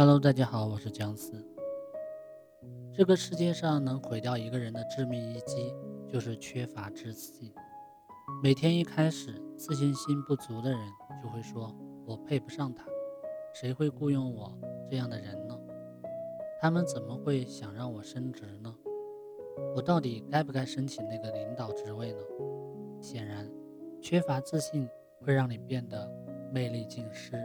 Hello，大家好，我是姜思。这个世界上能毁掉一个人的致命一击，就是缺乏自信。每天一开始，自信心不足的人就会说：“我配不上他，谁会雇佣我这样的人呢？他们怎么会想让我升职呢？我到底该不该申请那个领导职位呢？”显然，缺乏自信会让你变得魅力尽失。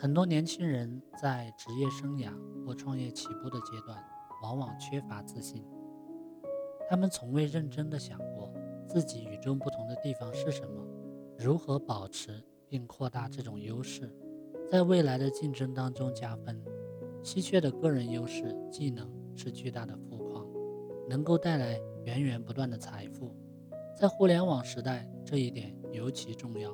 很多年轻人在职业生涯或创业起步的阶段，往往缺乏自信。他们从未认真地想过自己与众不同的地方是什么，如何保持并扩大这种优势，在未来的竞争当中加分。稀缺的个人优势技能是巨大的富矿，能够带来源源不断的财富。在互联网时代，这一点尤其重要。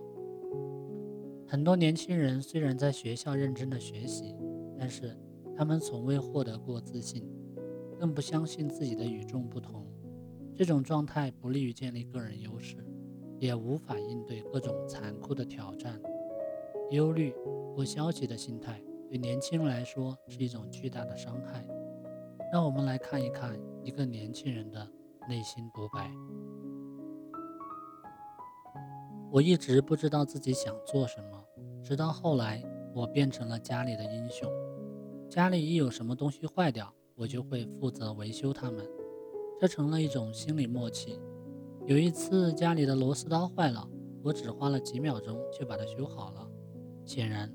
很多年轻人虽然在学校认真的学习，但是他们从未获得过自信，更不相信自己的与众不同。这种状态不利于建立个人优势，也无法应对各种残酷的挑战。忧虑或消极的心态对年轻人来说是一种巨大的伤害。让我们来看一看一个年轻人的内心独白。我一直不知道自己想做什么，直到后来我变成了家里的英雄。家里一有什么东西坏掉，我就会负责维修它们，这成了一种心理默契。有一次家里的螺丝刀坏了，我只花了几秒钟就把它修好了。显然，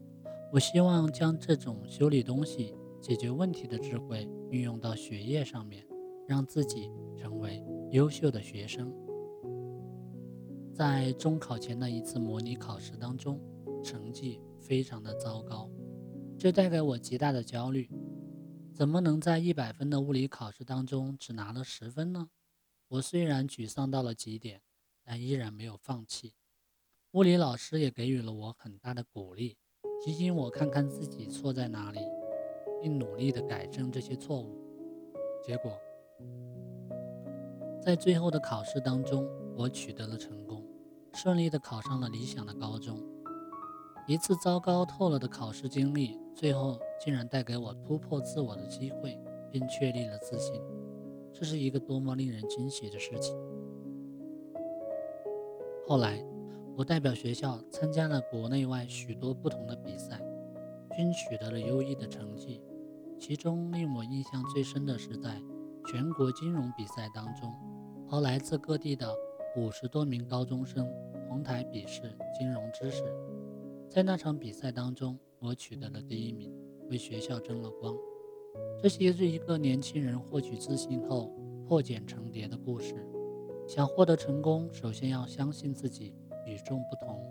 我希望将这种修理东西、解决问题的智慧运用到学业上面，让自己成为优秀的学生。在中考前的一次模拟考试当中，成绩非常的糟糕，这带给我极大的焦虑。怎么能在一百分的物理考试当中只拿了十分呢？我虽然沮丧到了极点，但依然没有放弃。物理老师也给予了我很大的鼓励，提醒我看看自己错在哪里，并努力的改正这些错误。结果，在最后的考试当中，我取得了成功。顺利地考上了理想的高中。一次糟糕透了的考试经历，最后竟然带给我突破自我的机会，并确立了自信。这是一个多么令人惊喜的事情！后来，我代表学校参加了国内外许多不同的比赛，均取得了优异的成绩。其中令我印象最深的是，在全国金融比赛当中，和来自各地的五十多名高中生。同台比试金融知识，在那场比赛当中，我取得了第一名，为学校争了光。这是一个年轻人获取自信后破茧成蝶的故事。想获得成功，首先要相信自己与众不同。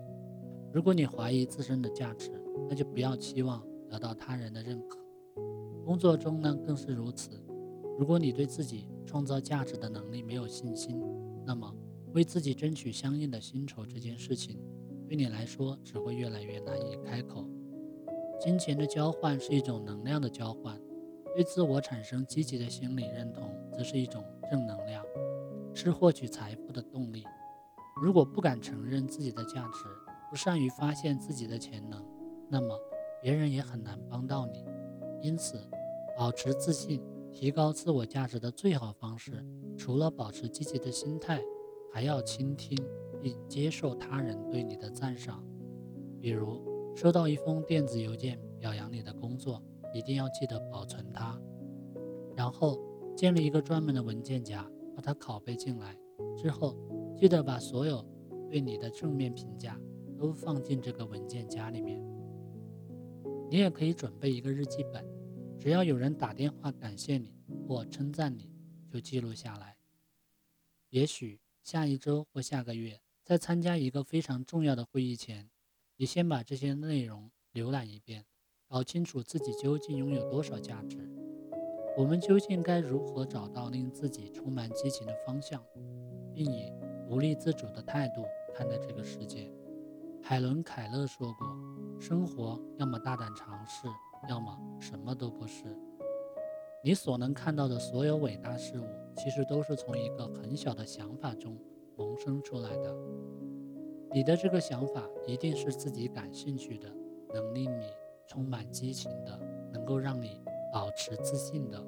如果你怀疑自身的价值，那就不要期望得到他人的认可。工作中呢，更是如此。如果你对自己创造价值的能力没有信心，那么。为自己争取相应的薪酬这件事情，对你来说只会越来越难以开口。金钱的交换是一种能量的交换，对自我产生积极的心理认同，则是一种正能量，是获取财富的动力。如果不敢承认自己的价值，不善于发现自己的潜能，那么别人也很难帮到你。因此，保持自信、提高自我价值的最好方式，除了保持积极的心态。还要倾听并接受他人对你的赞赏，比如收到一封电子邮件表扬你的工作，一定要记得保存它，然后建立一个专门的文件夹，把它拷贝进来。之后记得把所有对你的正面评价都放进这个文件夹里面。你也可以准备一个日记本，只要有人打电话感谢你或称赞你，就记录下来。也许。下一周或下个月，在参加一个非常重要的会议前，你先把这些内容浏览一遍，搞清楚自己究竟拥有多少价值。我们究竟该如何找到令自己充满激情的方向，并以独立自主的态度看待这个世界？海伦·凯勒说过：“生活要么大胆尝试，要么什么都不是。”你所能看到的所有伟大事物，其实都是从一个很小的想法中萌生出来的。你的这个想法一定是自己感兴趣的，能令你充满激情的，能够让你保持自信的。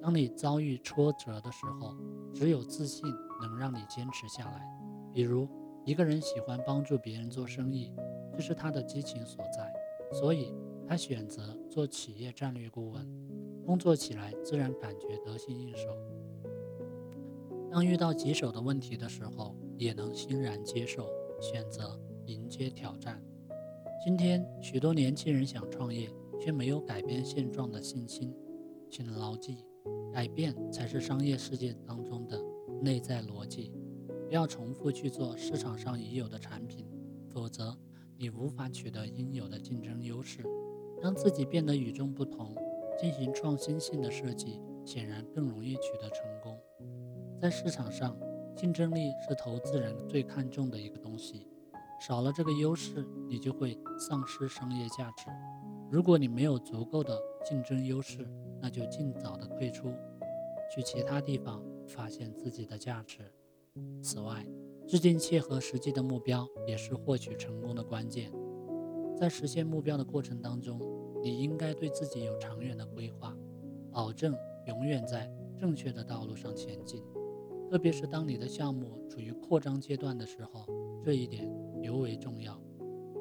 当你遭遇挫折的时候，只有自信能让你坚持下来。比如，一个人喜欢帮助别人做生意，这是他的激情所在，所以他选择做企业战略顾问，工作起来自然感觉得心应手。当遇到棘手的问题的时候，也能欣然接受，选择迎接挑战。今天，许多年轻人想创业，却没有改变现状的信心，请牢记。改变才是商业世界当中的内在逻辑。不要重复去做市场上已有的产品，否则你无法取得应有的竞争优势。让自己变得与众不同，进行创新性的设计，显然更容易取得成功。在市场上，竞争力是投资人最看重的一个东西。少了这个优势，你就会丧失商业价值。如果你没有足够的竞争优势，那就尽早的退出，去其他地方发现自己的价值。此外，制定切合实际的目标也是获取成功的关键。在实现目标的过程当中，你应该对自己有长远的规划，保证永远在正确的道路上前进。特别是当你的项目处于扩张阶段的时候，这一点尤为重要。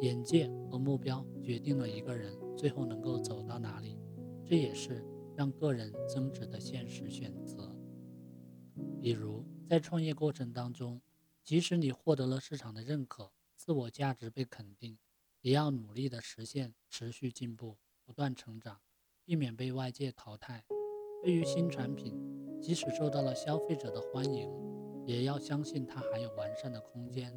眼界和目标决定了一个人最后能够走到哪里，这也是。让个人增值的现实选择，比如在创业过程当中，即使你获得了市场的认可，自我价值被肯定，也要努力的实现持续进步、不断成长，避免被外界淘汰。对于新产品，即使受到了消费者的欢迎，也要相信它还有完善的空间，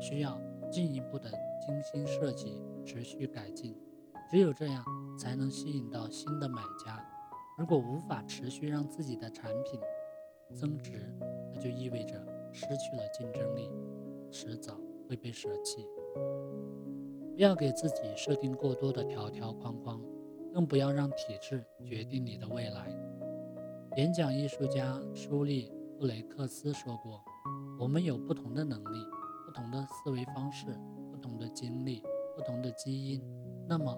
需要进一步的精心设计、持续改进。只有这样，才能吸引到新的买家。如果无法持续让自己的产品增值，那就意味着失去了竞争力，迟早会被舍弃。不要给自己设定过多的条条框框，更不要让体制决定你的未来。演讲艺术家舒利·布雷克斯说过：“我们有不同的能力、不同的思维方式、不同的经历、不同的基因。那么，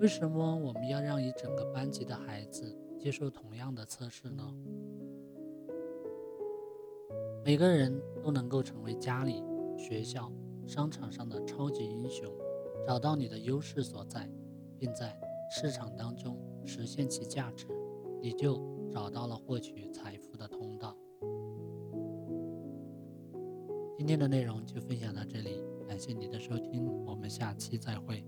为什么我们要让一整个班级的孩子？”接受同样的测试呢？每个人都能够成为家里、学校、商场上的超级英雄，找到你的优势所在，并在市场当中实现其价值，你就找到了获取财富的通道。今天的内容就分享到这里，感谢你的收听，我们下期再会。